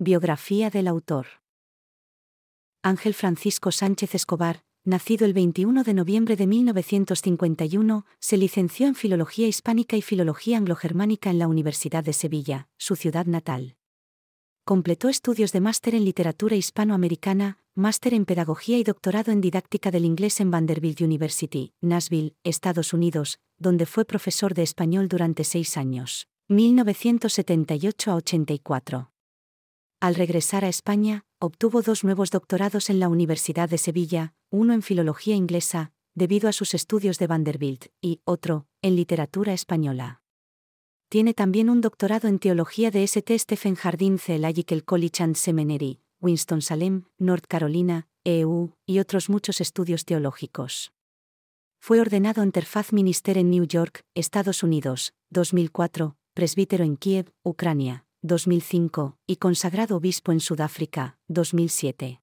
Biografía del autor. Ángel Francisco Sánchez Escobar, nacido el 21 de noviembre de 1951, se licenció en Filología Hispánica y Filología Anglo-Germánica en la Universidad de Sevilla, su ciudad natal. Completó estudios de máster en Literatura Hispanoamericana, máster en Pedagogía y doctorado en Didáctica del Inglés en Vanderbilt University, Nashville, Estados Unidos, donde fue profesor de español durante seis años, 1978 a 84. Al regresar a España, obtuvo dos nuevos doctorados en la Universidad de Sevilla, uno en Filología Inglesa, debido a sus estudios de Vanderbilt, y otro, en Literatura Española. Tiene también un doctorado en Teología de St. Stephen Harding Theological College and Seminary, Winston-Salem, North Carolina, EU, y otros muchos estudios teológicos. Fue ordenado Interfaz Minister en New York, Estados Unidos, 2004, presbítero en Kiev, Ucrania. 2005, y consagrado obispo en Sudáfrica, 2007.